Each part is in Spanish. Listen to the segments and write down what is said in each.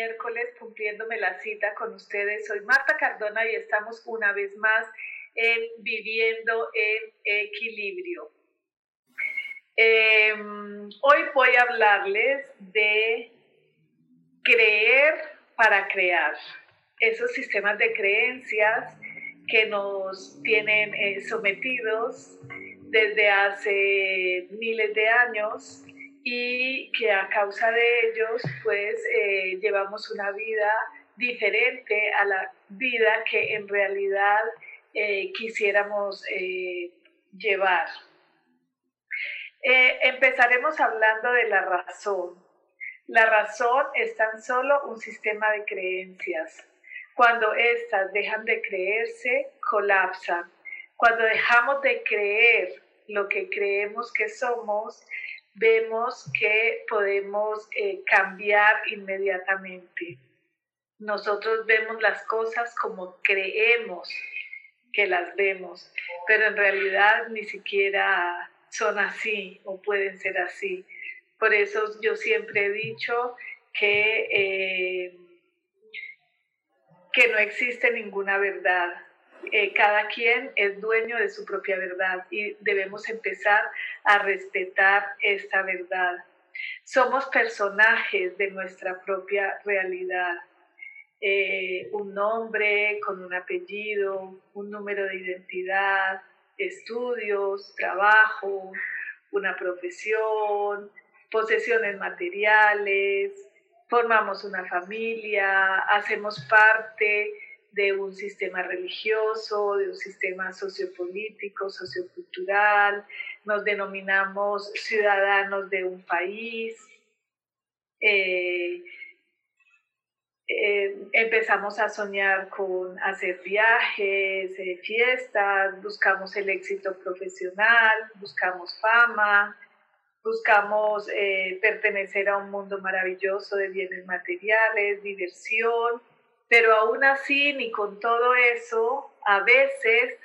Miércoles cumpliéndome la cita con ustedes. Soy Marta Cardona y estamos una vez más en Viviendo en Equilibrio. Em, hoy voy a hablarles de creer para crear. Esos sistemas de creencias que nos tienen eh, sometidos desde hace miles de años y que a causa de ellos pues eh, llevamos una vida diferente a la vida que en realidad eh, quisiéramos eh, llevar. empezaremos hablando de la razón. La razón es tan solo un sistema de creencias. Cuando éstas dejan de creerse, colapsan. Cuando dejamos de creer lo que creemos que somos, vemos que podemos eh, cambiar inmediatamente. Nosotros vemos las cosas como creemos que las vemos, pero en realidad ni siquiera son así o pueden ser así. Por eso yo siempre he dicho que, eh, que no existe ninguna verdad, eh, cada quien es dueño de su propia verdad y debemos empezar a respetar esta verdad. Somos personajes de nuestra propia realidad. Eh, un nombre con un apellido, un número de identidad, estudios, trabajo, una profesión, posesiones materiales, formamos una familia, hacemos parte de un sistema religioso, de un sistema sociopolítico, sociocultural, nos denominamos ciudadanos de un país. Eh, eh, empezamos a soñar con hacer viajes, eh, fiestas, buscamos el éxito profesional, buscamos fama, buscamos pertenecer a un mundo maravilloso de bienes materiales, diversión pero aún así, ni con todo eso, a veces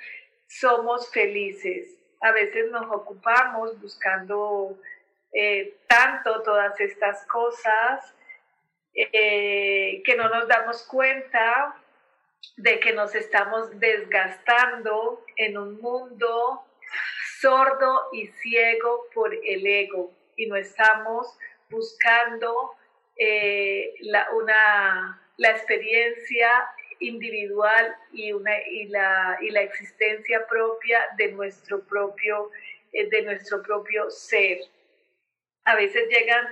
somos felices. A veces nos ocupamos buscando eh, tanto todas estas cosas eh, que no nos damos cuenta de que nos estamos desgastando en un mundo sordo y ciego por el ego y no estamos buscando eh, una la experiencia individual y, una, y, la, y la existencia propia de nuestro propio, eh, de nuestro propio ser. A veces llegan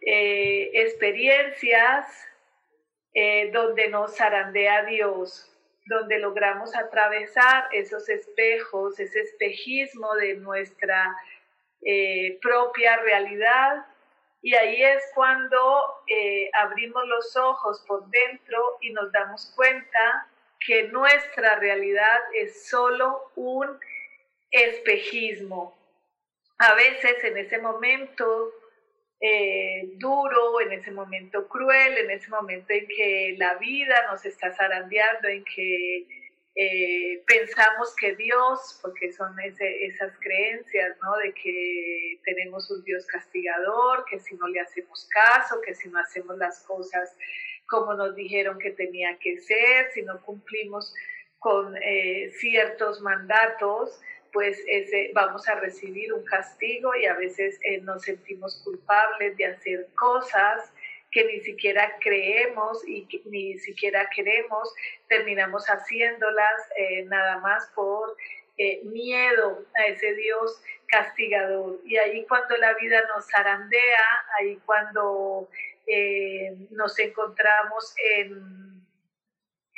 eh, experiencias eh, donde nos zarandea Dios, donde logramos atravesar esos espejos, ese espejismo de nuestra propia realidad y ahí es cuando eh, abrimos los ojos por dentro y nos damos cuenta que nuestra realidad es solo un espejismo. A veces en ese momento eh, duro, en ese momento cruel, en ese momento en que la vida nos está zarandeando, en que eh, pensamos que Dios, porque son esas creencias, ¿no? De que tenemos un Dios castigador, que si no le hacemos caso, que si no hacemos las cosas como nos dijeron que tenía que ser, si no cumplimos con eh, ciertos mandatos, pues ese, vamos a recibir un castigo y a veces eh, nos sentimos culpables de hacer cosas que ni siquiera creemos y ni siquiera queremos, terminamos haciéndolas eh, nada más por eh, miedo a ese Dios castigador. Y ahí cuando la vida nos zarandea, ahí cuando eh, nos encontramos en,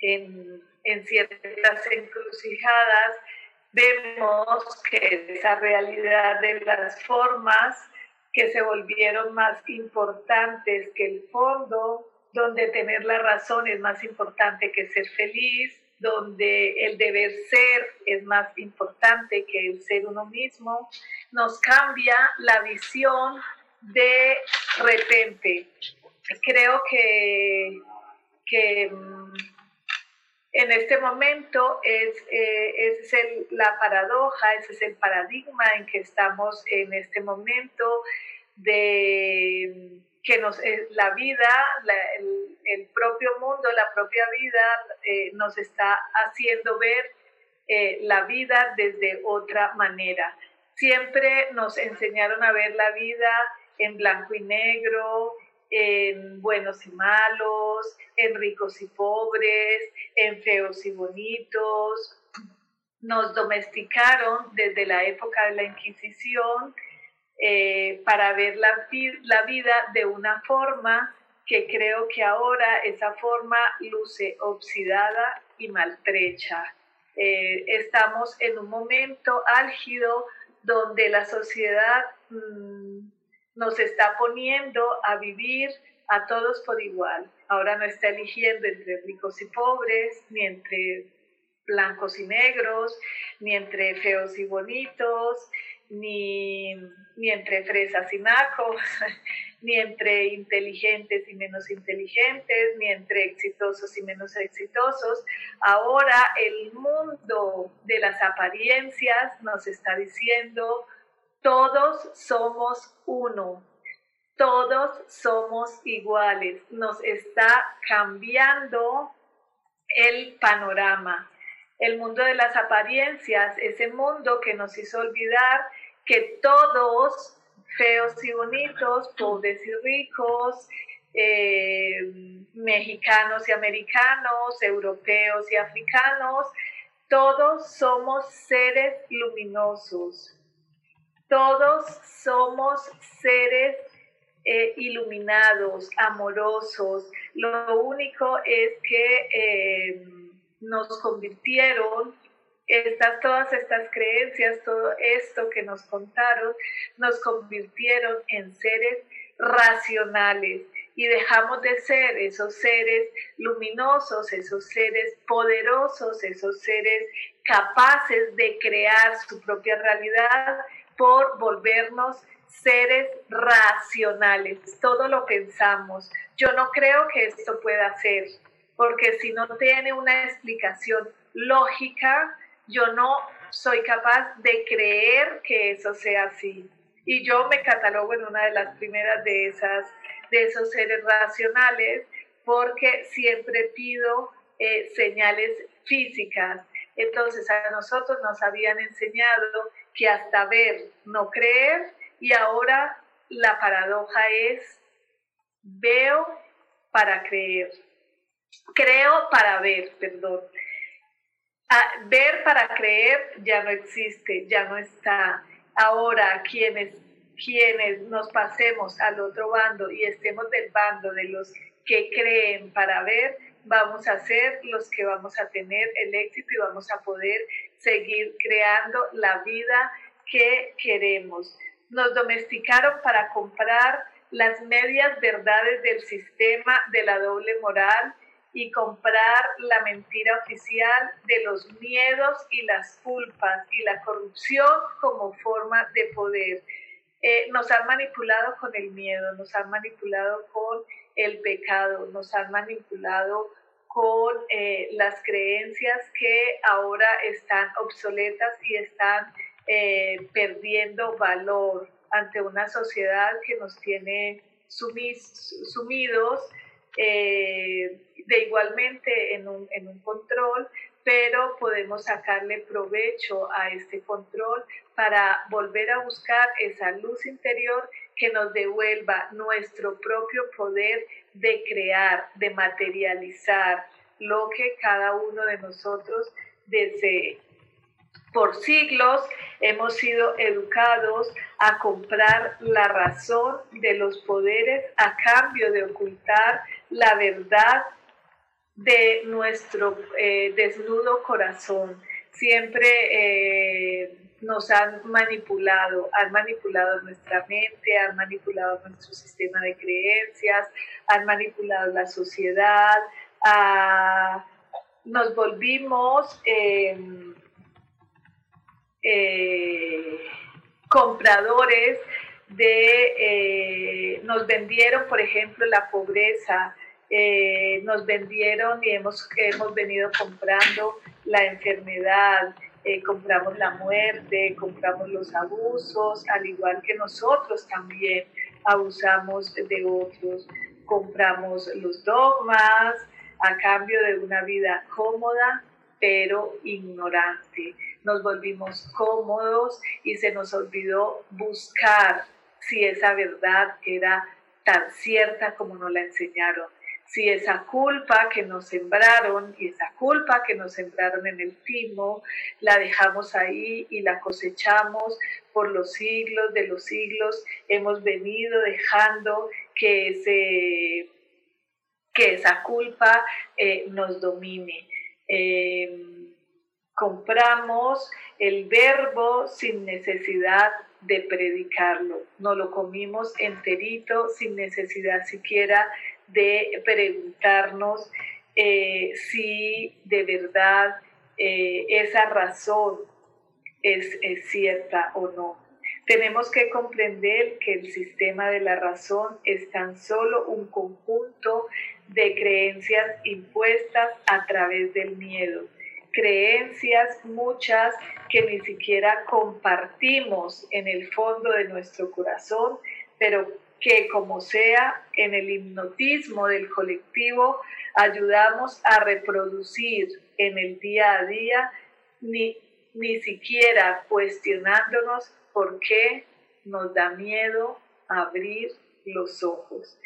en, en ciertas encrucijadas, vemos que esa realidad de las formas que se volvieron más importantes que el fondo, donde tener la razón es más importante que ser feliz, donde el deber ser es más importante que el ser uno mismo, nos cambia la visión de repente. Creo que, que mm, en este momento es, eh, es la paradoja, ese es el paradigma en que estamos en este momento de que nos, eh, la vida, el, propio mundo, la propia vida eh, nos está haciendo ver la vida desde otra manera. Siempre nos enseñaron a ver la vida en blanco y negro, en buenos y malos, en ricos y pobres, en feos y bonitos. Nos domesticaron desde la época de la Inquisición eh, para ver la, vida de una forma que creo que ahora esa forma luce oxidada y maltrecha. Eh, estamos en un momento álgido donde la sociedad mm, nos está poniendo a vivir a todos por igual. Ahora no está eligiendo entre ricos y pobres, ni entre blancos y negros, ni entre feos y bonitos, ni, ni entre fresas y nacos, ni entre inteligentes y menos inteligentes, ni entre exitosos y menos exitosos. Ahora el mundo de las apariencias nos está diciendo todos somos uno, todos somos iguales. Nos está cambiando el panorama. El mundo de las apariencias, ese mundo que nos hizo olvidar que todos, feos y bonitos, pobres y ricos, eh, mexicanos y americanos, europeos y africanos, todos somos seres luminosos, todos somos seres eh, iluminados, amorosos. Lo único es que eh, nos convirtieron estas, todas estas creencias, todo esto que nos contaron, nos convirtieron en seres racionales y dejamos de ser esos seres luminosos, esos seres poderosos, esos seres capaces de crear su propia realidad por volvernos seres racionales. Todo lo pensamos. Yo no creo que esto pueda ser, porque si no tiene una explicación lógica, yo no soy capaz de creer que eso sea así. Y yo me catalogo en una de las primeras de esas de esos seres racionales porque siempre pido eh, señales físicas. Entonces a nosotros nos habían enseñado que hasta ver, no creer, y ahora la paradoja es veo para creer, creo para ver, perdón. Ah, ver para creer ya no existe, ya no está. Ahora quienes, quienes nos pasemos al otro bando y estemos del bando de los que creen para ver, vamos a ser los que vamos a tener el éxito y vamos a poder seguir creando la vida que queremos. Nos domesticaron para comprar las medias verdades del sistema de la doble moral y comprar la mentira oficial de los miedos y las culpas y la corrupción como forma de poder. Eh, nos han manipulado con el miedo, nos han manipulado con el pecado, nos han manipulado con eh, las creencias que ahora están obsoletas y están eh, perdiendo valor ante una sociedad que nos tiene sumidos eh, de igualmente en un, en un control, pero podemos sacarle provecho a este control para volver a buscar esa luz interior que nos devuelva nuestro propio poder de crear, de materializar lo que cada uno de nosotros desee. por siglos hemos sido educados a comprar la razón de los poderes a cambio de ocultar la verdad de nuestro eh, desnudo corazón. Siempre eh, nos han manipulado, han manipulado nuestra mente, han manipulado nuestro sistema de creencias, han manipulado la sociedad, nos volvimos em, eh, compradores de, eh, nos vendieron, por ejemplo, la pobreza, eh, nos vendieron y hemos, hemos venido comprando la enfermedad, compramos la muerte, compramos los abusos, al igual que nosotros también abusamos de otros, compramos los dogmas a cambio de una vida cómoda, pero ignorante. Nos volvimos cómodos y se nos olvidó buscar si esa verdad era tan cierta como nos la enseñaron, si esa culpa que nos sembraron y esa culpa que nos sembraron en el timo, la dejamos ahí y la cosechamos por los siglos de los siglos, hemos venido dejando que, ese, que esa culpa eh, nos domine. Eh, compramos el verbo sin necesidad de predicarlo. No lo comimos enterito sin necesidad siquiera de preguntarnos eh, si de verdad eh, esa razón es, es cierta o no. Tenemos que comprender que el sistema de la razón es tan solo un conjunto de creencias impuestas a través del miedo creencias, muchas que ni siquiera compartimos en el fondo de nuestro corazón, pero que como sea en el hipnotismo del colectivo ayudamos a reproducir en el día a día, ni, ni siquiera cuestionándonos por qué nos da miedo abrir los ojos.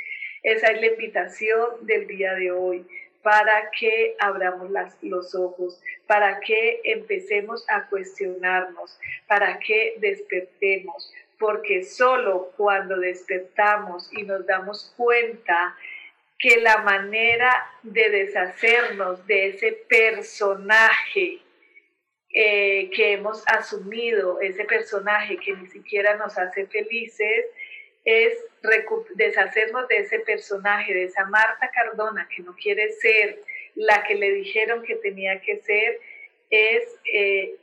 Esa es la invitación del día de hoy para que abramos los ojos, para que empecemos a cuestionarnos, para que despertemos, porque solo cuando despertamos y nos damos cuenta que la manera de deshacernos de ese personaje eh, que hemos asumido, ese personaje que ni siquiera nos hace felices, es deshacernos de ese personaje, de esa Marta Cardona que no quiere ser la que le dijeron que tenía que ser, es eh,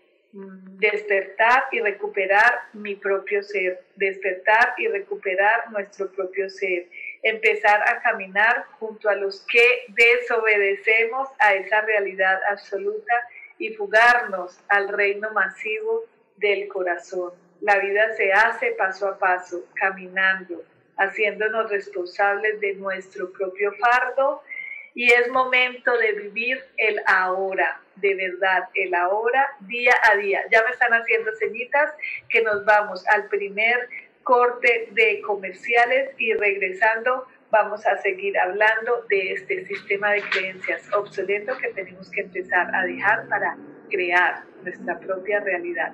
despertar y recuperar mi propio ser, despertar y recuperar nuestro propio ser, empezar a caminar junto a los que desobedecemos a esa realidad absoluta y fugarnos al reino masivo del corazón. La vida se hace paso a paso, caminando, haciéndonos responsables de nuestro propio fardo y es momento de vivir el ahora, de verdad, el ahora día a día. Ya me están haciendo ceñitas que nos vamos al primer corte de comerciales y regresando vamos a seguir hablando de este sistema de creencias obsoleto que tenemos que empezar a dejar para crear nuestra propia realidad.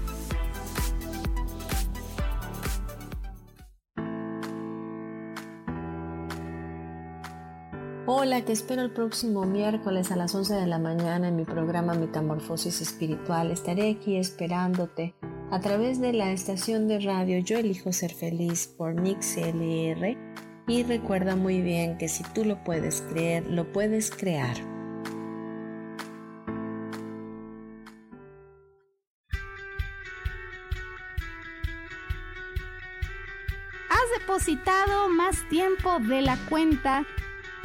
Hola, te espero el próximo miércoles a las 11 de la mañana en mi programa Metamorfosis Espiritual. Estaré aquí esperándote a través de la estación de radio Yo elijo ser feliz por Mix LR y recuerda muy bien que si tú lo puedes creer, lo puedes crear. Has depositado más tiempo de la cuenta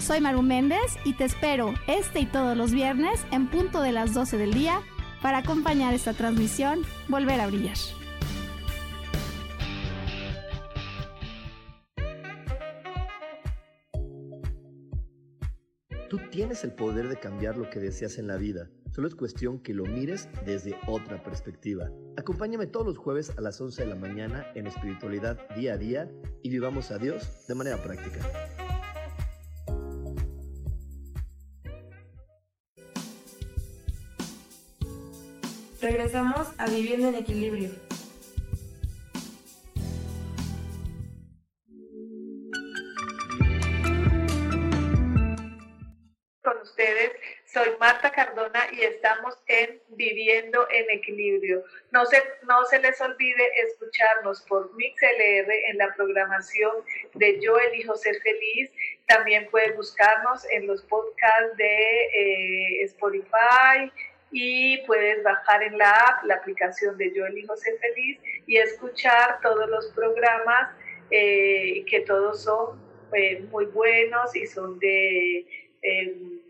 Soy Maru Méndez y te espero este y todos los viernes en punto de las 12 del día para acompañar esta transmisión Volver a Brillar. Tú tienes el poder de cambiar lo que deseas en la vida. Solo es cuestión que lo mires desde otra perspectiva. Acompáñame todos los jueves a las 11 de la mañana en Espiritualidad Día a Día y vivamos a Dios de manera práctica. Regresamos a Viviendo en Equilibrio. Con ustedes, soy Marta Cardona y estamos en Viviendo en Equilibrio. No se, no se les olvide escucharnos por MixLR en la programación de Yo Elijo Ser Feliz. También pueden buscarnos en los podcasts de eh, Spotify, y puedes bajar en la app la aplicación de Yo Elijo Ser Feliz y escuchar todos los programas eh, que todos son eh, muy buenos y son de em,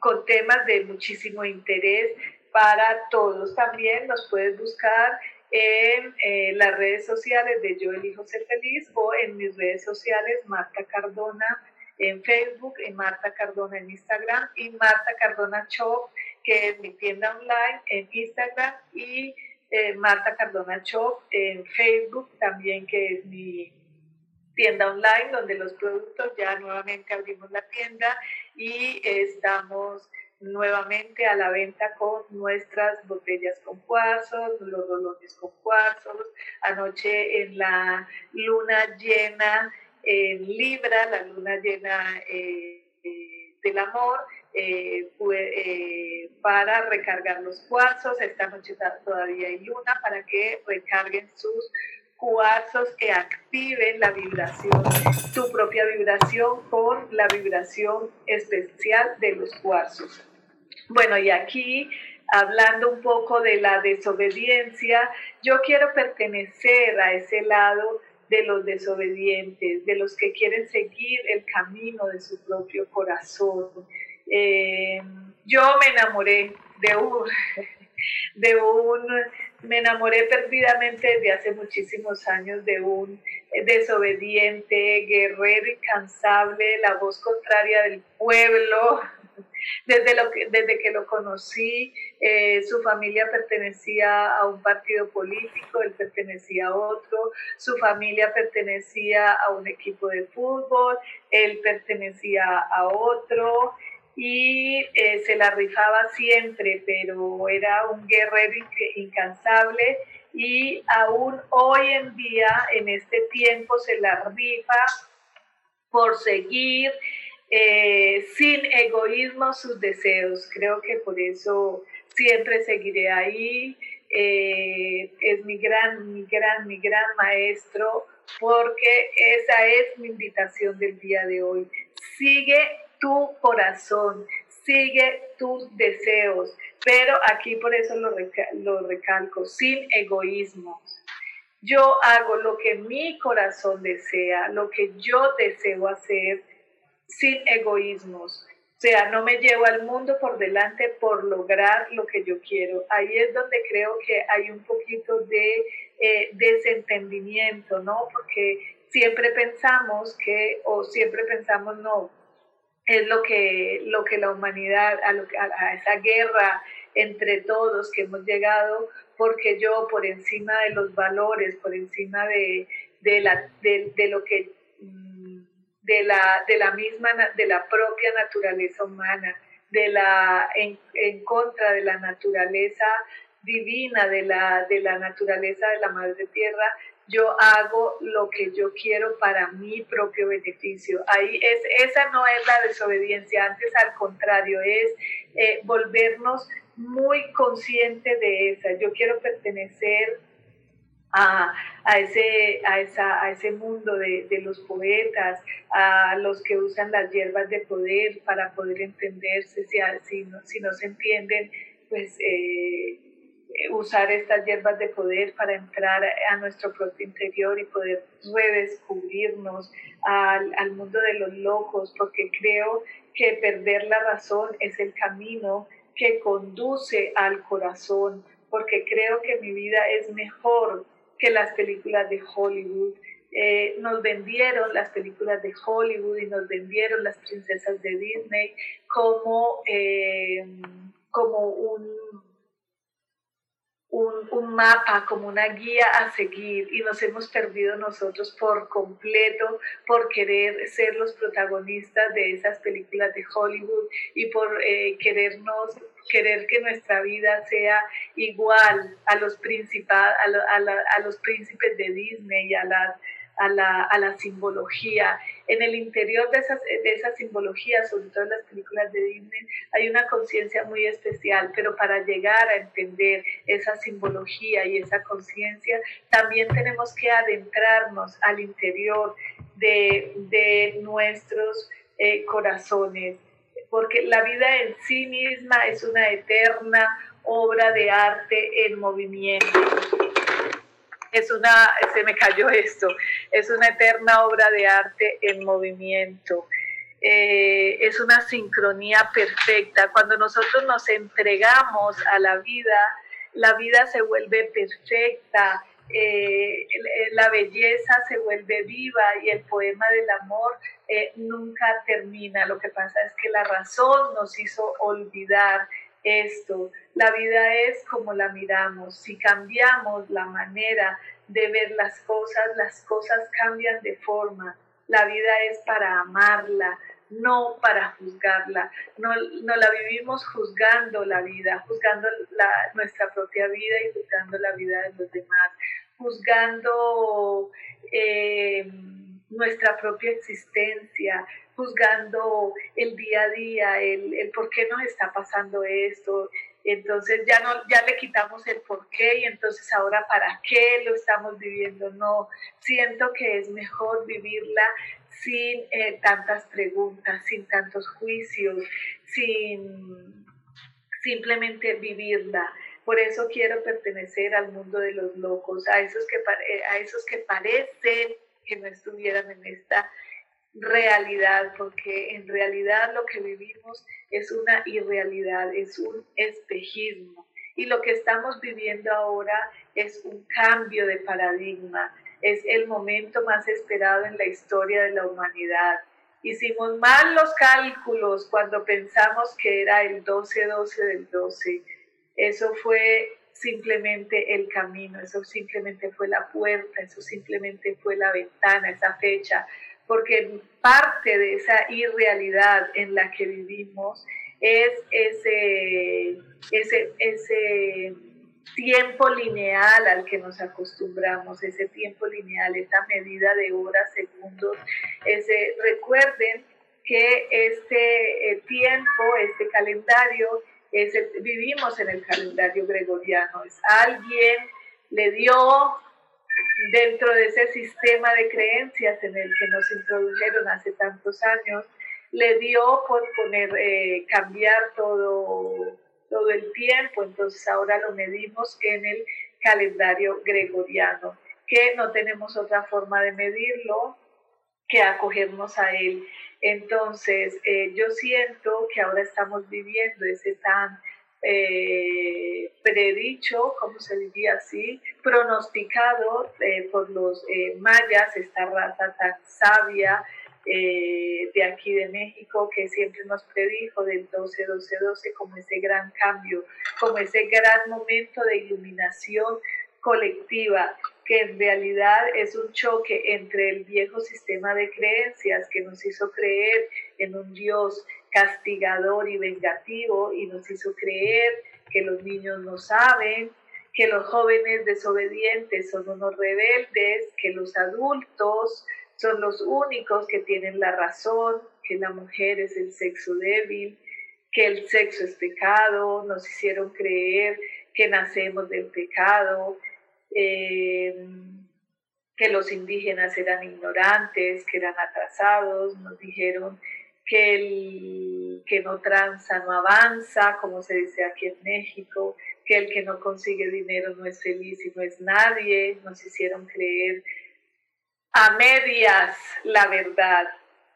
con temas de muchísimo interés para todos. También nos puedes buscar en eh, las redes sociales de Yo Elijo Ser Feliz o en mis redes sociales Marta Cardona en Facebook, en Marta Cardona en Instagram y Marta Cardona Shop que es mi tienda online en Instagram y eh, Marta Cardona Shop en Facebook también, que es mi tienda online donde los productos ya nuevamente abrimos la tienda y estamos nuevamente a la venta con nuestras botellas con cuarzos, los rolones con cuarzos. Anoche en la luna llena en Libra, la luna llena eh, eh, del amor, eh, eh, para recargar los cuarzos. Esta noche todavía hay luna para que recarguen sus cuarzos que activen la vibración, tu propia vibración con la vibración especial de los cuarzos. Bueno, y aquí hablando un poco de la desobediencia, yo quiero pertenecer a ese lado de los desobedientes, de los que quieren seguir el camino de su propio corazón, eh, yo me enamoré de un, de un, me enamoré perdidamente desde hace muchísimos años de un desobediente, guerrero, incansable, la voz contraria del pueblo. Desde, lo que, desde que lo conocí, eh, su familia pertenecía a un partido político, él pertenecía a otro, su familia pertenecía a un equipo de fútbol, él pertenecía a otro, y eh, se la rifaba siempre, pero era un guerrero incansable y aún hoy en día, en este tiempo, se la rifa por seguir eh, sin egoísmo sus deseos. Creo que por eso siempre seguiré ahí. Eh, es mi gran, mi gran, mi gran maestro, porque esa es mi invitación del día de hoy. Sigue tu corazón, sigue tus deseos, pero aquí por eso lo, lo recalco, sin egoísmo. Yo hago lo que mi corazón desea, lo que yo deseo hacer, sin egoísmos. O sea, no me llevo al mundo por delante por lograr lo que yo quiero. Ahí es donde creo que hay un poquito de eh, desentendimiento, ¿no? Porque siempre pensamos que, o siempre pensamos, no, es lo que, lo que la humanidad, a, lo, a, esa guerra entre todos que hemos llegado, porque yo por encima de los valores, por encima de, de, la, de, lo que mm, de la, de la misma, de la propia naturaleza humana, de la, en, en contra de la naturaleza divina, de la, de la naturaleza de la madre tierra, yo hago lo que yo quiero para mi propio beneficio. Ahí es, esa no es la desobediencia, antes al contrario, es eh, volvernos muy conscientes de esa. Yo quiero pertenecer a, a, ese, a, esa, a ese mundo de, de, los poetas, a los que usan las hierbas de poder para poder entenderse, si, si, no, si no se entienden, pues... Eh, usar estas hierbas de poder para entrar a nuestro propio interior y poder redescubrirnos al, al mundo de los locos, porque creo que perder la razón es el camino que conduce al corazón, porque creo que mi vida es mejor que las películas de Hollywood. Eh, nos vendieron las películas de Hollywood y nos vendieron las princesas de Disney como, eh, como un un, mapa, como una guía a seguir y nos hemos perdido nosotros por completo por querer ser los protagonistas de esas películas de Hollywood y por eh, querernos querer que nuestra vida sea igual a los, a, a, a los príncipes de Disney y a a la, a la simbología. En el interior de esas, de esas simbologías, sobre todo en las películas de Disney, hay una conciencia muy especial, pero para llegar a entender esa simbología y esa conciencia, también tenemos que adentrarnos al interior de, de nuestros eh, corazones, porque la vida en sí misma es una eterna obra de arte en movimiento es una, se me cayó esto, es una eterna obra de arte en movimiento. Eh, es una sincronía perfecta. Cuando nosotros nos entregamos a la vida, la vida se vuelve perfecta, eh, la belleza se vuelve viva y el poema del amor eh, nunca termina. Lo que pasa es que la razón nos hizo olvidar esto. La vida es como la miramos. Si cambiamos la manera de ver las cosas, las cosas cambian de forma. La vida es para amarla, no para juzgarla. No, no la vivimos juzgando la vida, juzgando nuestra propia vida y juzgando la vida de los demás, juzgando eh, nuestra propia existencia, juzgando el día a día, el, el, por qué nos está pasando esto. Entonces ya, no, ya le quitamos el por qué y entonces ahora para qué lo estamos viviendo. No, siento que es mejor vivirla sin eh, tantas preguntas, sin tantos juicios, sin simplemente vivirla. Por eso quiero pertenecer al mundo de los locos, a esos que, a esos que parecen que no estuvieran en esta realidad, porque en realidad lo que vivimos es una irrealidad, es un espejismo. Y lo que estamos viviendo ahora es un cambio de paradigma, es el momento más esperado en la historia de la humanidad. Hicimos mal los cálculos cuando pensamos que era el 12-12 del 12. Eso fue simplemente el camino, eso simplemente fue la puerta, eso simplemente fue la ventana, esa fecha, porque parte de esa irrealidad en la que vivimos es ese, ese, ese tiempo lineal al que nos acostumbramos, ese tiempo lineal, esa medida de horas, segundos. Ese, recuerden que este eh, tiempo, este calendario, vivimos en el calendario gregoriano. Es alguien le dio dentro de ese sistema de creencias en el que nos introdujeron hace tantos años, le dio por poner, eh, cambiar todo, todo el tiempo, entonces ahora lo medimos en el calendario gregoriano, que no tenemos otra forma de medirlo que acogernos a él. Entonces, eh, yo siento que ahora estamos viviendo ese tan eh, predicho, como se diría así, pronosticado eh, por los eh, mayas, esta raza tan sabia, de aquí de México que siempre nos predijo del 12, 12, 12 como ese gran cambio, como ese gran momento de iluminación colectiva, que en realidad es un choque entre el viejo sistema de creencias que nos hizo creer en un Dios castigador y vengativo y nos hizo creer que los niños no saben, que los jóvenes desobedientes son unos rebeldes, que los adultos son los únicos que tienen la razón, que la mujer es el sexo débil, que el sexo es pecado, nos hicieron creer que nacemos del pecado, eh, que los indígenas eran ignorantes, que eran atrasados, nos dijeron que el que no tranza no avanza, como se dice aquí en México, que el que no consigue dinero no es feliz y no es nadie, nos hicieron creer a medias la verdad.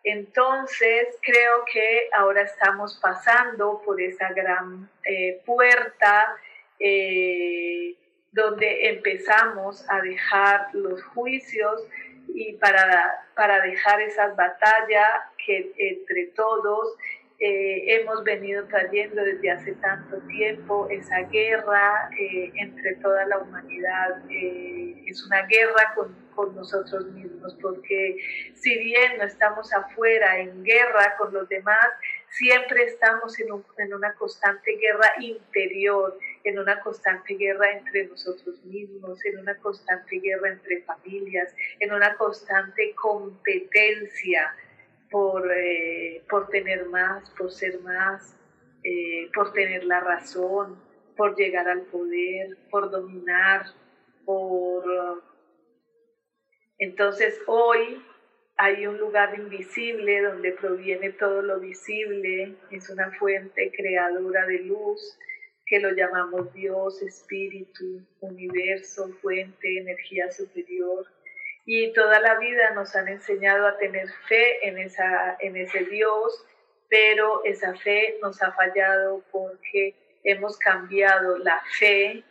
Entonces creo que ahora estamos pasando por esa gran eh, puerta eh, donde empezamos a dejar los juicios y para, para dejar esas batallas que entre todos eh, hemos venido trayendo desde hace tanto tiempo, esa guerra entre toda la humanidad. es una guerra con con nosotros mismos, porque si bien no estamos afuera en guerra con los demás, siempre estamos en, en una constante guerra interior, en una constante guerra entre nosotros mismos, en una constante guerra entre familias, en una constante competencia por, eh, por tener más, por ser más, eh, por tener la razón, por llegar al poder, por dominar, por entonces hoy hay un lugar invisible donde proviene todo lo visible, es una fuente creadora de luz que lo llamamos Dios, Espíritu, Universo, fuente, energía superior. Y toda la vida nos han enseñado a tener fe en, esa, en ese Dios, pero esa fe nos ha fallado porque hemos cambiado la fe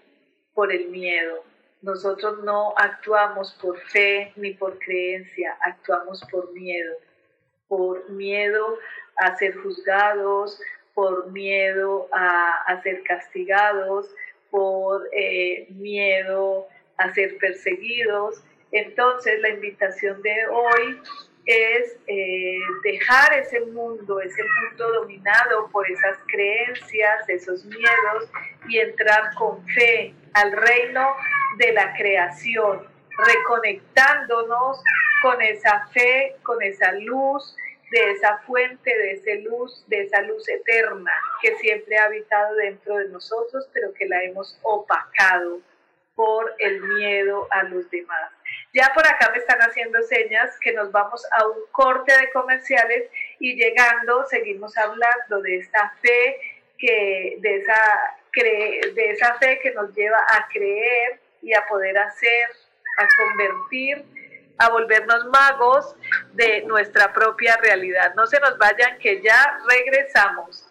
por el miedo. Nosotros no actuamos por fe ni por creencia, actuamos por miedo, por miedo a ser juzgados, por miedo a, ser castigados, por eh, miedo a ser perseguidos. Entonces la invitación de hoy es eh, dejar ese mundo, ese mundo dominado por esas creencias, esos miedos y entrar con fe al reino de la creación, reconectándonos con esa fe, con esa luz, de esa fuente, de esa luz, de esa luz eterna que siempre ha habitado dentro de nosotros, pero que la hemos opacado por el miedo a los demás. Ya por acá me están haciendo señas que nos vamos a un corte de comerciales y llegando seguimos hablando de esta fe que de esa de esa fe que nos lleva a creer y a poder hacer, a convertir, a volvernos magos de nuestra propia realidad. No se nos vayan que ya regresamos.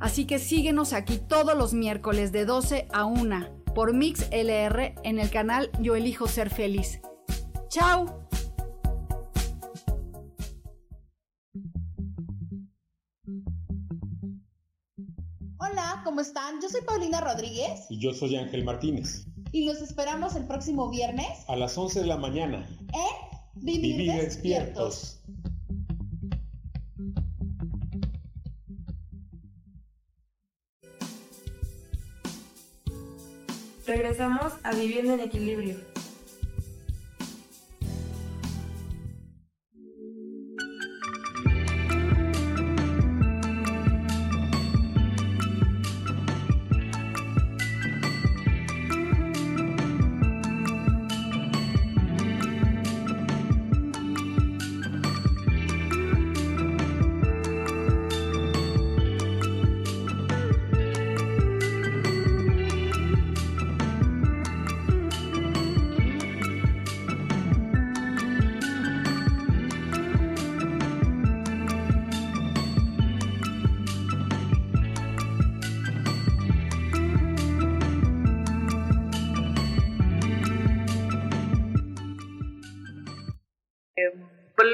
Así que síguenos aquí todos los miércoles de 12 a 1 por Mix LR en el canal Yo Elijo Ser Feliz. ¡Chao! Hola, ¿cómo están? Yo soy Paulina Rodríguez. Y yo soy Ángel Martínez. Y los esperamos el próximo viernes. A las 11 de la mañana. En Vivir, despiertos. Regresamos a Viviendo en Equilibrio.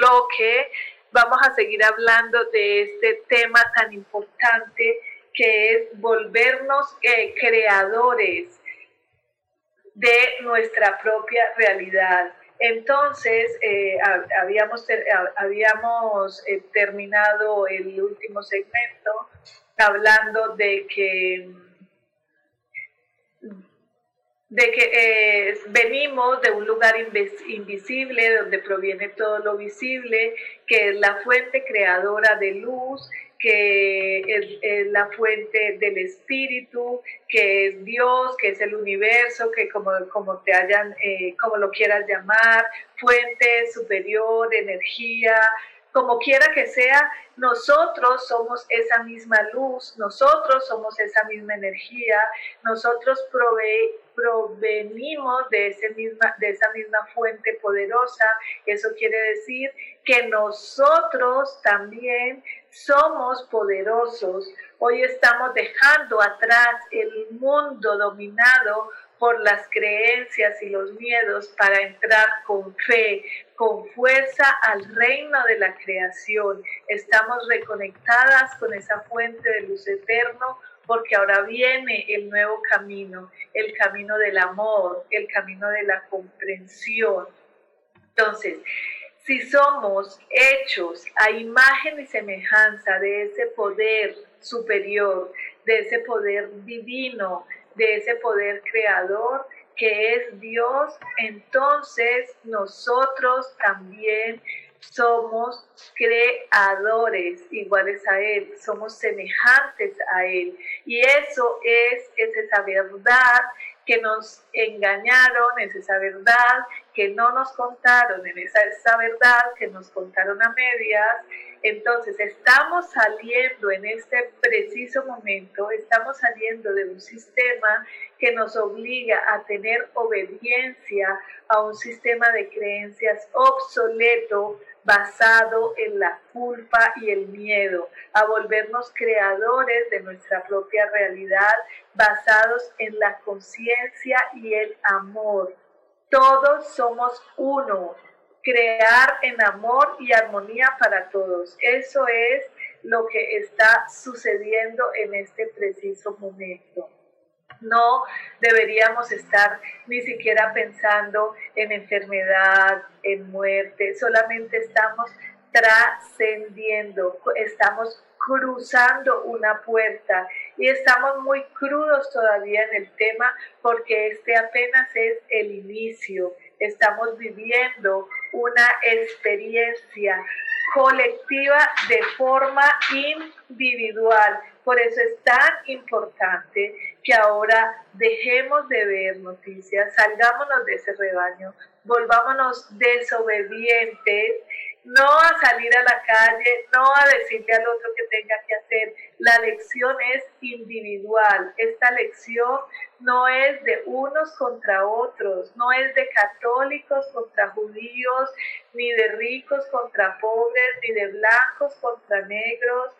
Bloque vamos a seguir hablando de este tema tan importante que es volvernos eh, creadores de nuestra propia realidad. Entonces, eh, habíamos, habíamos eh, terminado el último segmento hablando de que de que eh, venimos de un lugar invisible, donde proviene todo lo visible, que es la fuente creadora de luz, que es, la fuente del espíritu, que es Dios, que es el universo, que como, como te hayan, eh, como lo quieras llamar, fuente superior, energía, como quiera que sea, nosotros somos esa misma luz, nosotros somos esa misma energía, nosotros provenimos de, esa misma fuente poderosa. Eso quiere decir que nosotros también somos poderosos. Hoy estamos dejando atrás el mundo dominado por las creencias y los miedos para entrar con fe, con fuerza al reino de la creación. Estamos reconectadas con esa fuente de luz eterno porque ahora viene el nuevo camino, el camino del amor, el camino de la comprensión. Entonces, si somos hechos a imagen y semejanza de ese poder superior, de ese poder divino, de ese poder creador que es Dios, entonces nosotros también somos creadores iguales a Él, somos semejantes a Él. Y eso es, es esa verdad que nos engañaron, es esa verdad que no nos contaron, en esa, esa verdad que nos contaron a medias. Entonces, estamos saliendo en este preciso momento, estamos saliendo de un sistema que nos obliga a tener obediencia a un sistema de creencias obsoleto, basado en la culpa y el miedo, a volvernos creadores de nuestra propia realidad, basados en la conciencia y el amor. Todos somos uno, crear en amor y armonía para todos. Eso es lo que está sucediendo en este preciso momento. No deberíamos estar ni siquiera pensando en enfermedad, en muerte, solamente estamos trascendiendo, estamos cruzando una puerta y estamos muy crudos todavía en el tema porque este apenas es el inicio. Estamos viviendo una experiencia colectiva de forma individual Por eso es tan importante que ahora dejemos de ver noticias, salgámonos de ese rebaño, volvámonos desobedientes no a salir a la calle, no a decirle al otro que tenga que hacer. La lección es individual. Esta lección no es de unos contra otros, no es de católicos contra judíos, ni de ricos contra pobres, ni de blancos contra negros.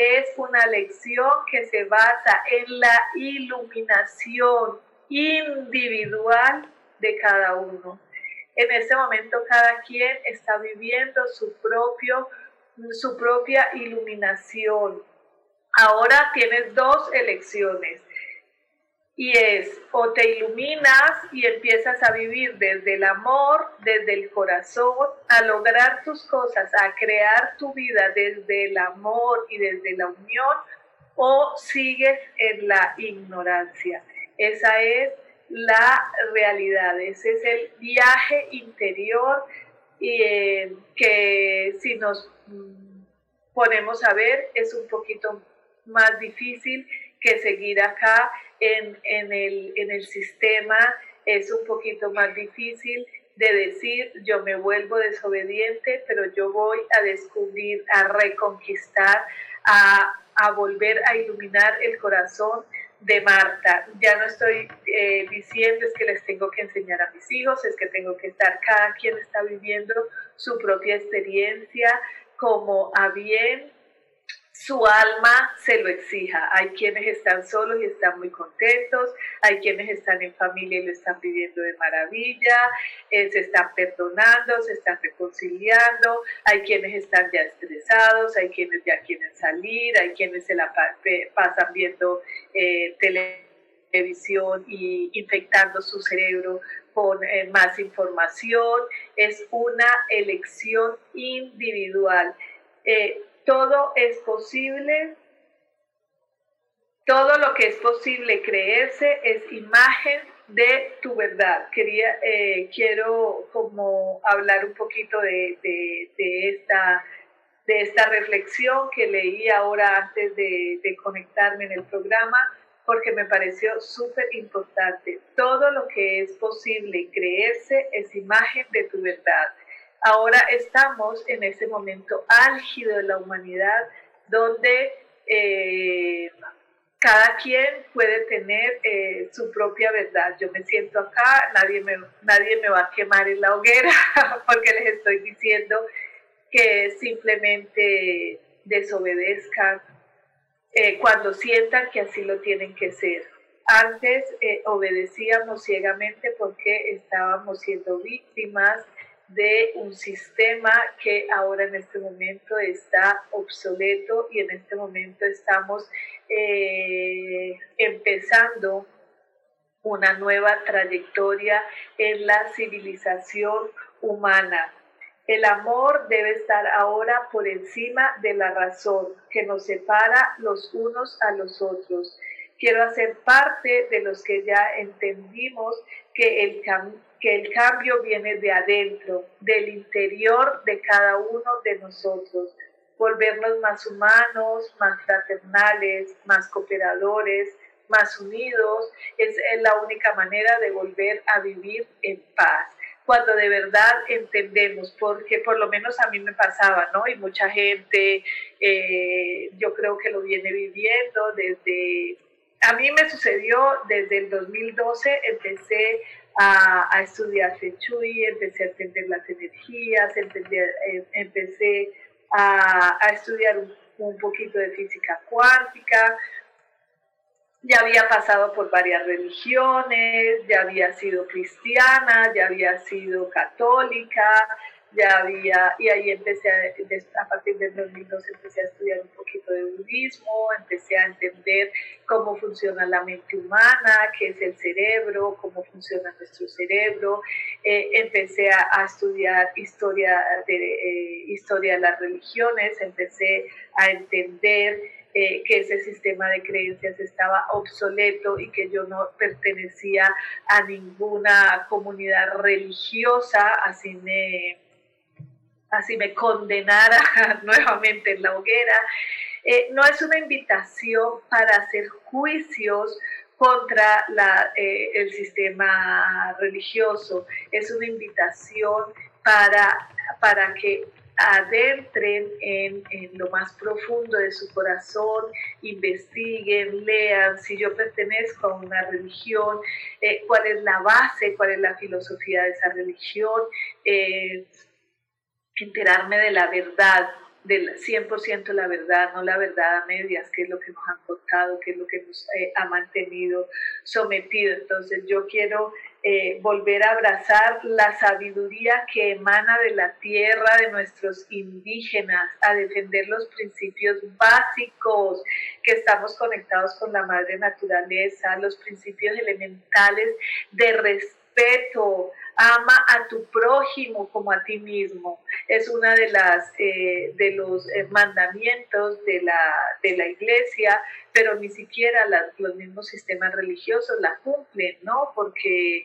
Es una lección que se basa en la iluminación individual de cada uno en este momento cada quien está viviendo su, propio, su propia iluminación. Ahora tienes dos elecciones y es o te iluminas y empiezas a vivir desde el amor, desde el corazón, a lograr tus cosas, a crear tu vida desde el amor y desde la unión, o sigues en la ignorancia. Esa es la realidad. Ese es el viaje interior eh, que si nos mm, ponemos a ver es un poquito más difícil que seguir acá en, el, en el sistema, es un poquito más difícil de decir yo me vuelvo desobediente, pero yo voy a descubrir, a reconquistar, a, a volver a iluminar el corazón de Marta. Ya no estoy eh, diciendo es que les tengo que enseñar a mis hijos, es que tengo que estar, cada quien está viviendo su propia experiencia como a bien su alma se lo exija. Hay quienes están solos y están muy contentos, hay quienes están en familia y lo están viviendo de maravilla, eh, se están perdonando, se están reconciliando, hay quienes están ya estresados, hay quienes ya quieren salir, hay quienes se la pasan viendo eh, televisión y infectando su cerebro con eh, más información. Es una elección individual todo es posible, todo lo que es posible creerse es imagen de tu verdad. Quería, eh, quiero como hablar un poquito de, esta, de esta reflexión que leí ahora antes de, de conectarme en el programa, porque me pareció súper importante. Todo lo que es posible creerse es imagen de tu verdad. Ahora estamos en ese momento álgido de la humanidad donde eh, cada quien puede tener eh, su propia verdad. Yo me siento acá, nadie me, nadie me va a quemar en la hoguera porque les estoy diciendo que simplemente desobedezcan eh, cuando sientan que así lo tienen que ser. Antes obedecíamos ciegamente porque estábamos siendo víctimas de un sistema que ahora en este momento está obsoleto y en este momento estamos eh, empezando una nueva trayectoria en la civilización humana. El amor debe estar ahora por encima de la razón que nos separa los unos a los otros. Quiero hacer parte de los que ya entendimos que el, que el cambio viene de adentro, del interior de cada uno de nosotros. Volvernos más humanos, más fraternales, más cooperadores, más unidos, es, la única manera de volver a vivir en paz cuando de verdad entendemos, porque por lo menos a mí me pasaba, ¿no? Y mucha gente, eh, yo creo que lo viene viviendo desde, a mí me sucedió desde el 2012, empecé a, estudiar Feng empecé a entender las energías, eh, empecé a, estudiar un, un, poquito de física cuántica. Ya había pasado por varias religiones, ya había sido cristiana, ya había sido católica, ya había, y ahí empecé a, partir del 2012 empecé a estudiar un poquito de budismo, empecé a entender cómo funciona la mente humana, qué es el cerebro, cómo funciona nuestro cerebro, eh, empecé a, estudiar historia de, eh, historia de las religiones, empecé a entender eh, que ese sistema de creencias estaba obsoleto y que yo no pertenecía a ninguna comunidad religiosa, así me así me condenara nuevamente en la hoguera. eh, no es una invitación para hacer juicios contra eh, el sistema religioso, es una invitación para, para que adentren en, lo más profundo de su corazón, investiguen, lean si yo pertenezco a una religión, eh, cuál es la base, cuál es la filosofía de esa religión, enterarme de la verdad, del 100% la verdad, no la verdad a medias, que es lo que nos han contado, que es lo que nos eh, ha mantenido sometido. Entonces yo quiero eh, volver a abrazar la sabiduría que emana de la tierra de nuestros indígenas, a defender los principios básicos, que estamos conectados con la madre naturaleza, los principios elementales de respeto, ama a tu prójimo como a ti mismo. Es una de las eh, de los eh, mandamientos de la, de la iglesia, pero ni siquiera los mismos sistemas religiosos la cumplen, ¿no? Porque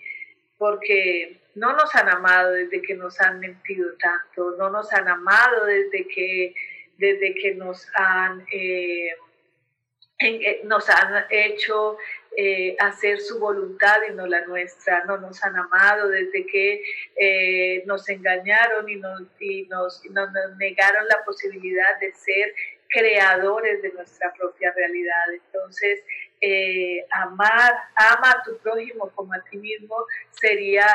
porque no nos han amado desde que nos han mentido tanto, no nos han amado desde que, desde que nos han, eh, nos han hecho eh, hacer su voluntad y no la nuestra. No nos han amado desde que eh, nos engañaron y, nos, y nos, negaron la posibilidad de ser creadores de nuestra propia realidad. Entonces, eh, amar, ama a tu prójimo como a ti mismo sería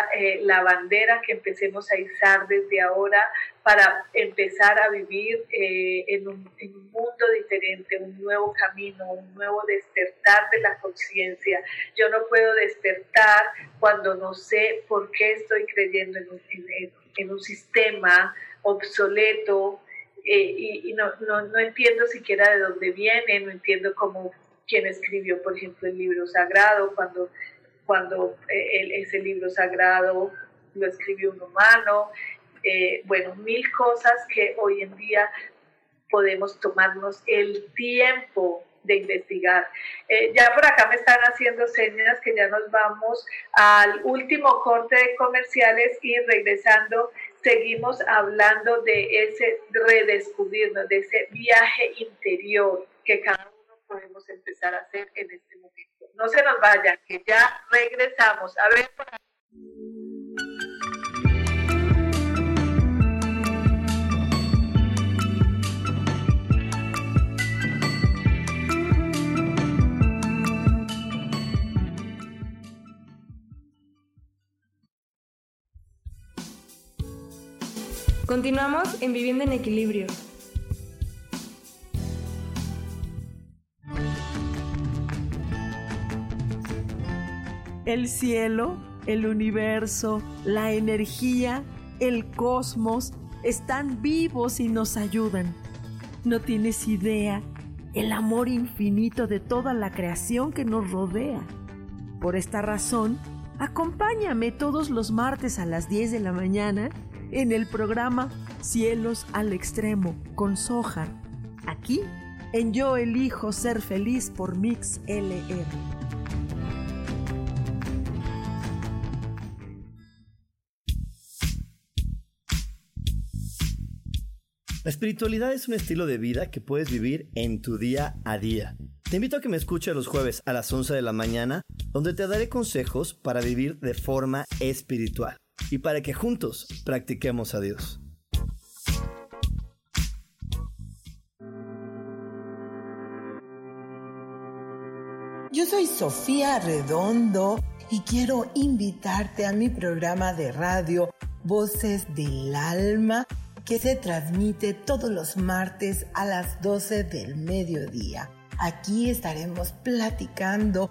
la bandera que empecemos a izar desde ahora para empezar a vivir eh, en, un, en, un, mundo diferente, un nuevo camino, un nuevo despertar de la conciencia. Yo no puedo despertar cuando no sé por qué estoy creyendo en un, en, en un sistema obsoleto, y, y no, no, no, entiendo siquiera de dónde viene, no entiendo cómo quien escribió, por ejemplo, el libro sagrado, cuando, cuando eh, ese libro sagrado lo escribió un humano, eh, bueno, mil cosas que hoy en día podemos tomarnos el tiempo de investigar. Eh, ya por acá me están haciendo señas que ya nos vamos al último corte de comerciales y regresando seguimos hablando de ese redescubrirnos, de ese viaje interior que cada podemos empezar a hacer en este momento. No se nos vayan, que ya regresamos. A ver, por Continuamos en Vivienda en Equilibrio. el cielo, el universo, la energía, el cosmos están vivos y nos ayudan. No tienes idea el amor infinito de toda la creación que nos rodea. Por esta razón, acompáñame todos los martes a las 10 de la mañana en el programa Cielos al Extremo con Soja. Aquí en Yo Elijo Ser Feliz por Mix LR. La espiritualidad es un estilo de vida que puedes vivir en tu día a día. Te invito a que me escuches los jueves a las 11 de la mañana, donde te daré consejos para vivir de forma espiritual y para que juntos practiquemos a Dios. Yo soy Sofía Redondo y quiero invitarte a mi programa de radio Voces del Alma que se transmite todos los martes a las 12 del mediodía. Aquí estaremos platicando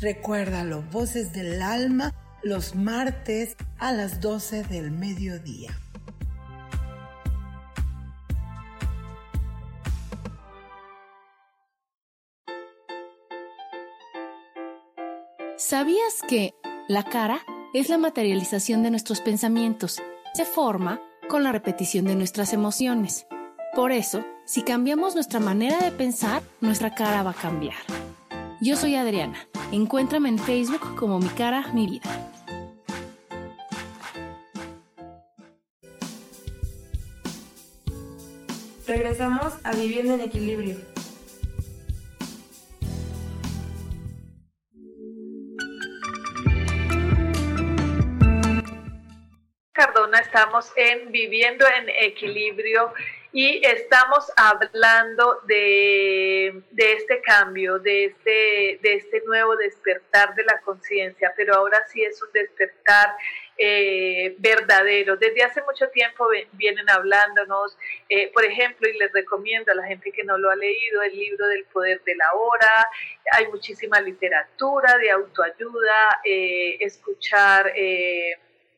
Recuérdalo, Voces del Alma, los martes a las 12 del mediodía. ¿Sabías que la cara es la materialización de nuestros pensamientos? Se forma con la repetición de nuestras emociones. Por eso, si cambiamos nuestra manera de pensar, nuestra cara va a cambiar. Yo soy Adriana. Encuéntrame en Facebook como Mi Cara, Mi Vida. Regresamos a Viviendo en Equilibrio. Cardona, estamos en Viviendo en Equilibrio y estamos hablando de, este cambio, de este, de este nuevo despertar de la conciencia, pero ahora sí es un despertar eh, verdadero. Desde hace mucho tiempo vienen hablándonos, eh, por ejemplo, y les recomiendo a la gente que no lo ha leído, el libro del poder de la hora, hay muchísima literatura de autoayuda, eh, escuchar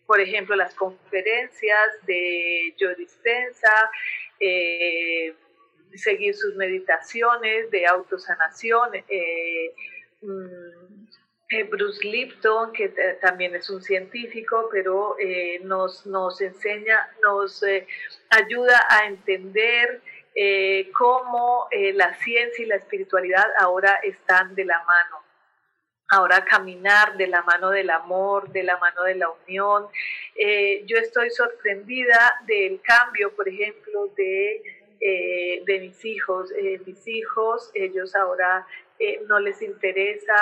por ejemplo, las conferencias de Joe Dispensa, eh, seguir sus meditaciones de autosanación. Eh, mm, eh, Bruce Lipton, que también es un científico, pero nos, nos enseña, nos ayuda a entender cómo la ciencia y la espiritualidad ahora están de la mano ahora caminar de la mano del amor, de la mano de la unión. Eh, yo estoy sorprendida del cambio, por ejemplo, de, eh, de mis hijos. Eh, mis hijos, ellos ahora no les interesa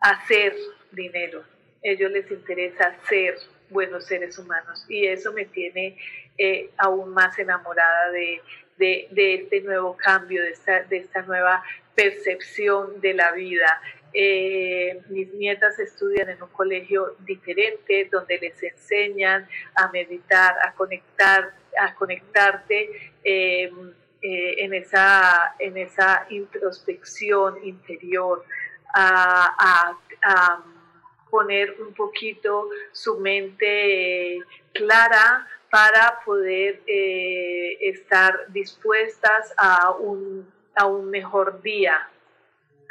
hacer dinero, ellos les interesa ser buenos seres humanos y eso me tiene aún más enamorada de, de, este nuevo cambio, de esta, de esta nueva percepción de la vida. Eh, mis nietas estudian en un colegio diferente donde les enseñan a meditar, a conectar, a conectarte eh, eh, en, esa, en esa introspección interior, a, a poner un poquito su mente clara para poder estar dispuestas a un a un mejor día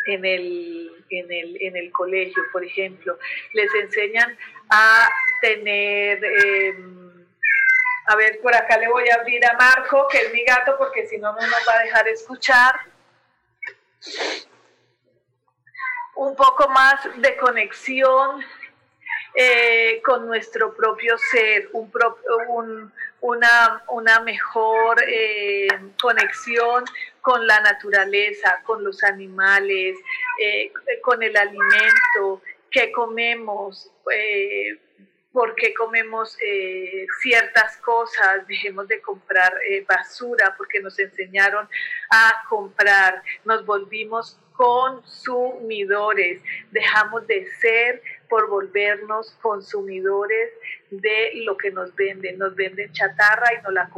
en el, en el, en el colegio, por ejemplo. Les enseñan a tener... Em, a ver, por acá le voy a abrir a Marco, que es mi gato, porque si no, no nos va a dejar escuchar. Un poco más de conexión eh, con nuestro propio ser, un, un, una, una mejor eh, conexión con la naturaleza, con los animales, eh, con el alimento que comemos, eh, por qué comemos ciertas cosas, dejemos de comprar basura porque nos enseñaron a comprar, nos volvimos consumidores, dejamos de ser por volvernos consumidores de lo que nos venden. Nos venden chatarra y no la,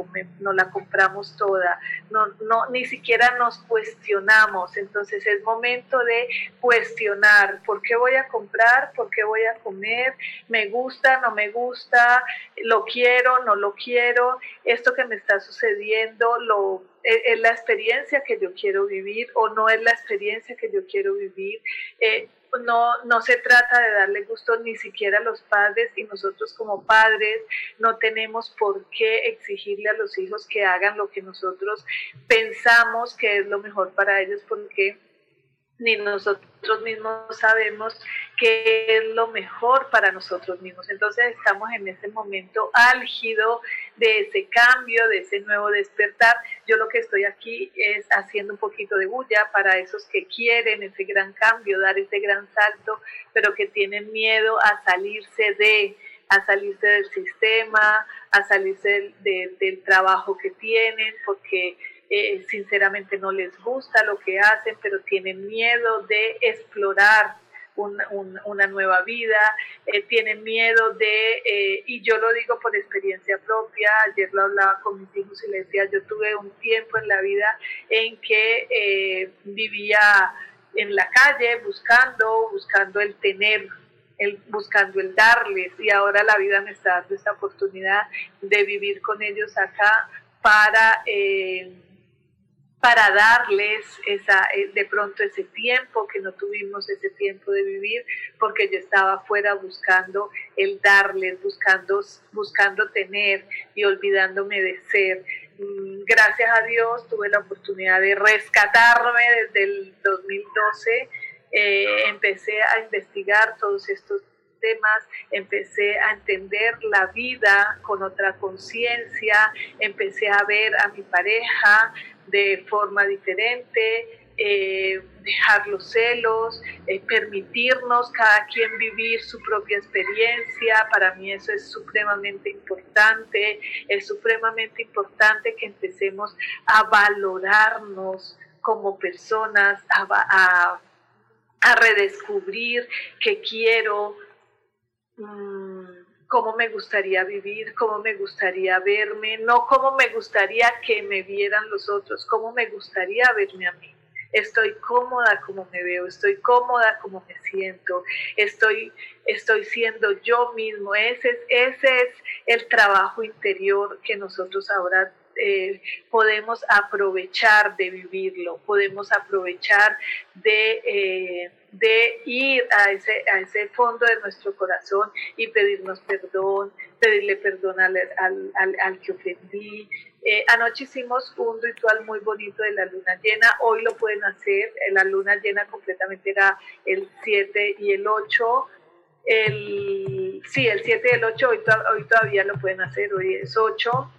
la compramos toda. No, no, ni siquiera nos cuestionamos. Entonces es momento de cuestionar por qué voy a comprar, por qué voy a comer, me gusta, no me gusta, lo quiero, no lo quiero, esto que me está sucediendo, e, es la experiencia que yo quiero vivir o no es la experiencia que yo quiero vivir. Eh, no, no se trata de darle gusto ni siquiera a los padres y nosotros como padres no tenemos por qué exigirle a los hijos que hagan lo que nosotros pensamos que es lo mejor para ellos porque ni nosotros mismos sabemos qué es lo mejor para nosotros mismos. Entonces estamos en ese momento álgido de ese cambio, de ese nuevo despertar. Yo lo que estoy aquí es haciendo un poquito de bulla para esos que quieren ese gran cambio, dar ese gran salto, pero que tienen miedo a salirse de a salirse del sistema, a salirse del trabajo que tienen, porque eh, sinceramente no les gusta lo que hacen, pero tienen miedo de explorar una nueva vida, eh, tienen miedo de, eh, y yo lo digo por experiencia propia, ayer lo hablaba con mis hijos y les decía, yo tuve un tiempo en la vida en que vivía en la calle buscando, buscando el tener, el, buscando el darles, y ahora la vida me está dando esta oportunidad de vivir con ellos acá para para darles esa, eh, de pronto ese tiempo que no tuvimos ese tiempo de vivir porque yo estaba afuera buscando el darles, buscando, buscando tener y olvidándome de ser. Mm, gracias a Dios tuve la oportunidad de rescatarme desde el 2012. Eh, empecé a investigar todos estos temas, empecé a entender la vida con otra conciencia, empecé a ver a mi pareja de forma diferente, eh, dejar los celos, eh, permitirnos cada quien vivir su propia experiencia. Para mí eso es supremamente importante. Es supremamente importante que empecemos a valorarnos como personas, a, redescubrir que quiero, Mm, cómo me gustaría vivir, cómo me gustaría verme, no cómo me gustaría que me vieran los otros, cómo me gustaría verme a mí. Estoy cómoda como me veo, estoy cómoda como me siento, estoy, estoy siendo yo mismo. Ese es, ese es el trabajo interior que nosotros ahora eh, podemos aprovechar de vivirlo, podemos aprovechar de, eh, de ir a ese, a ese fondo de nuestro corazón y pedirnos perdón, pedirle perdón al, al, al, que ofendí. Eh, anoche hicimos un ritual muy bonito de la luna llena, hoy lo pueden hacer, la luna llena completamente era el 7 y el 8. El, sí, el 7 y el 8, hoy, hoy todavía lo pueden hacer, hoy es 8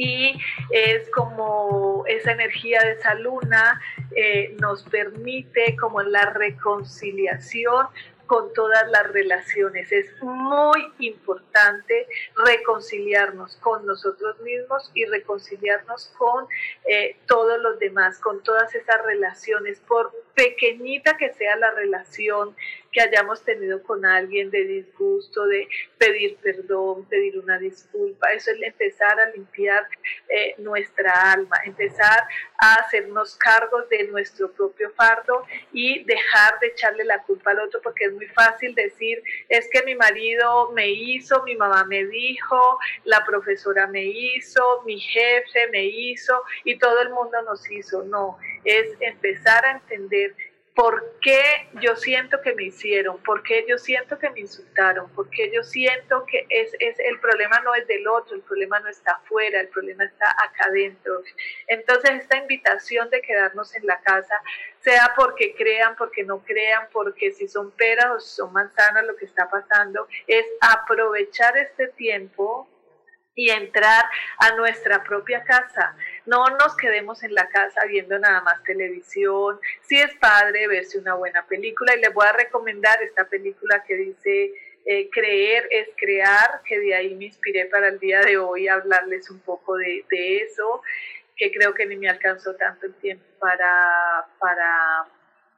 y es como esa energía de esa luna eh, nos permite como la reconciliación con todas las relaciones. Es muy importante reconciliarnos con nosotros mismos y reconciliarnos con eh, todos los demás, con todas esas relaciones, por pequeñita que sea la relación que hayamos tenido con alguien de disgusto, de pedir perdón, pedir una disculpa. Eso es empezar a limpiar eh, nuestra alma, empezar a hacernos cargos de nuestro propio fardo y dejar de echarle la culpa al otro, porque es muy fácil decir, es que mi marido me hizo, mi mamá me dijo, la profesora me hizo, mi jefe me hizo y todo el mundo nos hizo. No, es empezar a entender ¿Por qué yo siento que me hicieron? ¿Por qué yo siento que me insultaron? ¿Por qué yo siento que es, es, el problema no es del otro, el problema no está afuera, el problema está acá adentro? Entonces esta invitación de quedarnos en la casa, sea porque crean, porque no crean, porque si son peras o si son manzanas, lo que está pasando es aprovechar este tiempo y entrar a nuestra propia casa. No nos quedemos en la casa viendo nada más televisión. Si es padre verse una buena película y les voy a recomendar esta película que dice eh, Creer es crear, que de ahí me inspiré para el día de hoy hablarles un poco de, de eso, que creo que ni me alcanzó tanto el tiempo para, para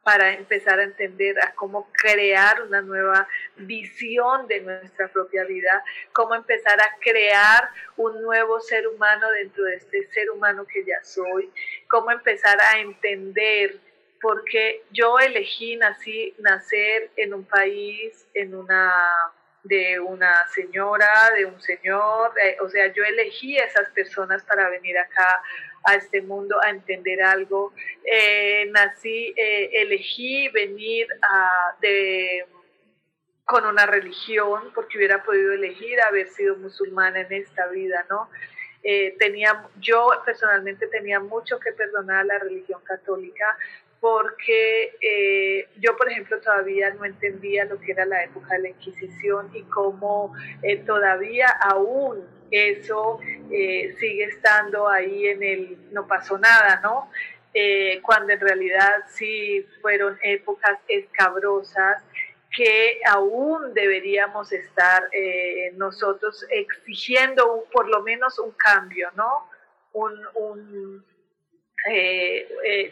para empezar a entender a cómo crear una nueva visión de nuestra propia vida, cómo empezar a crear un nuevo ser humano dentro de este ser humano que ya soy, cómo empezar a entender porque yo elegí nacer en un país, en una de una señora, de un señor, o sea, yo elegí esas personas para venir acá a este mundo a entender algo. Eh, nací, eh, elegí venir a, de, con una religión porque hubiera podido elegir haber sido musulmana en esta vida, ¿no? Eh, tenía, yo personalmente tenía mucho que perdonar a la religión católica porque yo, por ejemplo, todavía no entendía lo que era la época de la Inquisición y cómo todavía aún eso eh, sigue estando ahí en el no pasó nada, ¿no? Eh, cuando en realidad sí fueron épocas escabrosas que aún deberíamos estar eh, nosotros exigiendo por lo menos un cambio, ¿no? Un,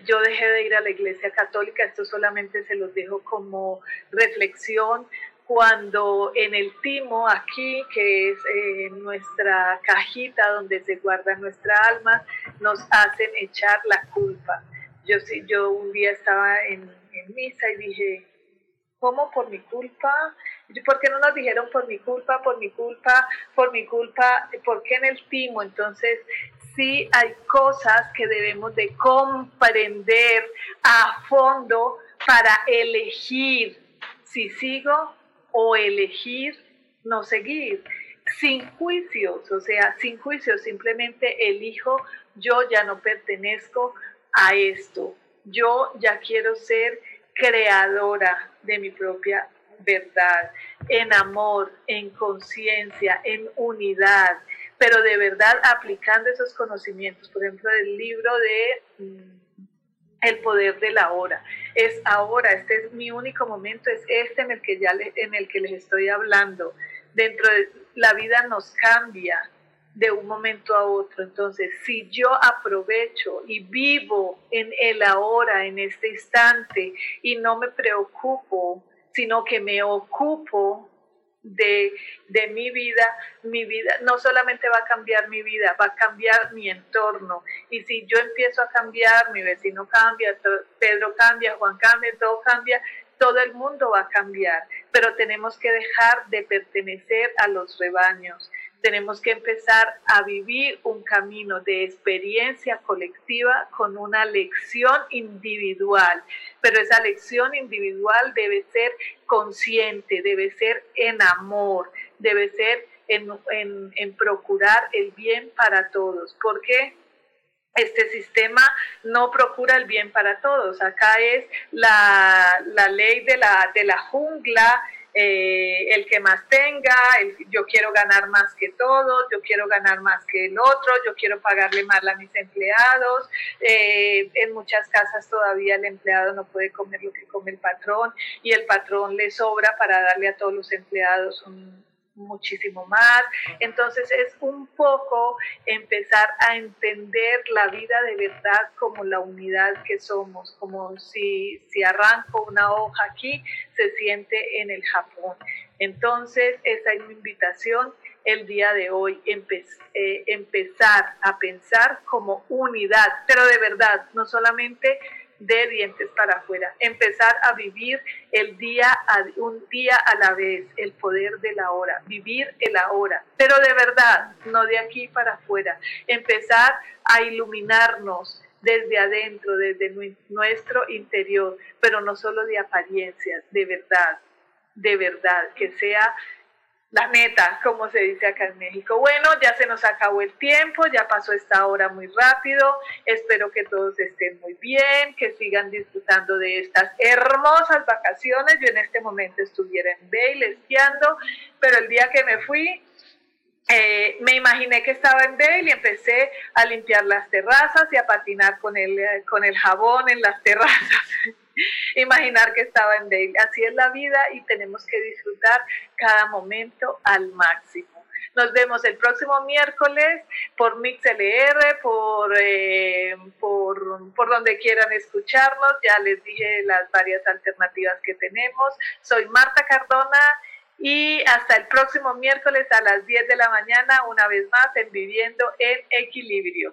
yo dejé de ir a la iglesia católica, esto solamente se los dejo como reflexión cuando en el timo aquí, que es eh, nuestra cajita donde se guarda nuestra alma, nos hacen echar la culpa. Yo, yo un día estaba en, misa y dije, ¿cómo por mi culpa? ¿Por qué no nos dijeron por mi culpa, por mi culpa, por mi culpa? ¿Por qué en el timo? Entonces, sí hay cosas que debemos de comprender a fondo para elegir si sigo o elegir no seguir, sin juicios, o sea, sin juicios, simplemente elijo, yo ya no pertenezco a esto, yo ya quiero ser creadora de mi propia verdad, en amor, en conciencia, en unidad, pero de verdad aplicando esos conocimientos, por ejemplo, del libro de mm, El poder de la hora. Es ahora, este es mi único momento, es este en el que ya en el que les estoy hablando. Dentro de la vida nos cambia, de un momento a otro. Entonces, si yo aprovecho y vivo en el ahora, en este instante, y no me preocupo, sino que me ocupo de, de, mi vida, mi vida no solamente va a cambiar mi vida, va a cambiar mi entorno. Y si yo empiezo a cambiar, mi vecino cambia, Pedro cambia, Juan cambia, todo cambia, todo el mundo va a cambiar. Pero tenemos que dejar de pertenecer a los rebaños tenemos que empezar a vivir un camino de experiencia colectiva con una lección individual, pero esa lección individual debe ser consciente, debe ser en amor, debe ser en, procurar el bien para todos. porque este sistema no procura el bien para todos. Acá es la, la ley de la, de la jungla, eh, el que más tenga, yo quiero ganar más que todos, yo quiero ganar más que el otro, yo quiero pagarle más a mis empleados. Eh, en muchas casas todavía el empleado no puede comer lo que come el patrón y el patrón le sobra para darle a todos los empleados un, muchísimo más. Entonces es un poco empezar a entender la vida de verdad como la unidad que somos, como si, si arranco una hoja aquí, se siente en el Japón. Entonces esa es mi invitación el día de hoy, eh, empezar a pensar como unidad, pero de verdad, no solamente de dientes para afuera, empezar a vivir el día, a, un día a la vez, el poder de la hora, vivir el ahora, pero de verdad, no de aquí para afuera, empezar a iluminarnos desde adentro, desde nuestro interior, pero no solo de apariencias, de verdad, de verdad, que sea la neta, como se dice acá en México. Bueno, ya se nos acabó el tiempo, ya pasó esta hora muy rápido. Espero que todos estén muy bien, que sigan disfrutando de estas hermosas vacaciones. Yo en este momento estuviera en Bale esquiando, pero el día que me fui, eh, me imaginé que estaba en Bale y empecé a limpiar las terrazas y a patinar con el, eh, con el jabón en las terrazas. imaginar que estaba en Dale. Así es la vida y tenemos que disfrutar cada momento al máximo. Nos vemos el próximo miércoles por MixLR, por, eh, por, por donde quieran escucharnos. Ya les dije las varias alternativas que tenemos. Soy Marta Cardona y hasta el próximo miércoles a las 10 de la mañana, una vez más en Viviendo en Equilibrio.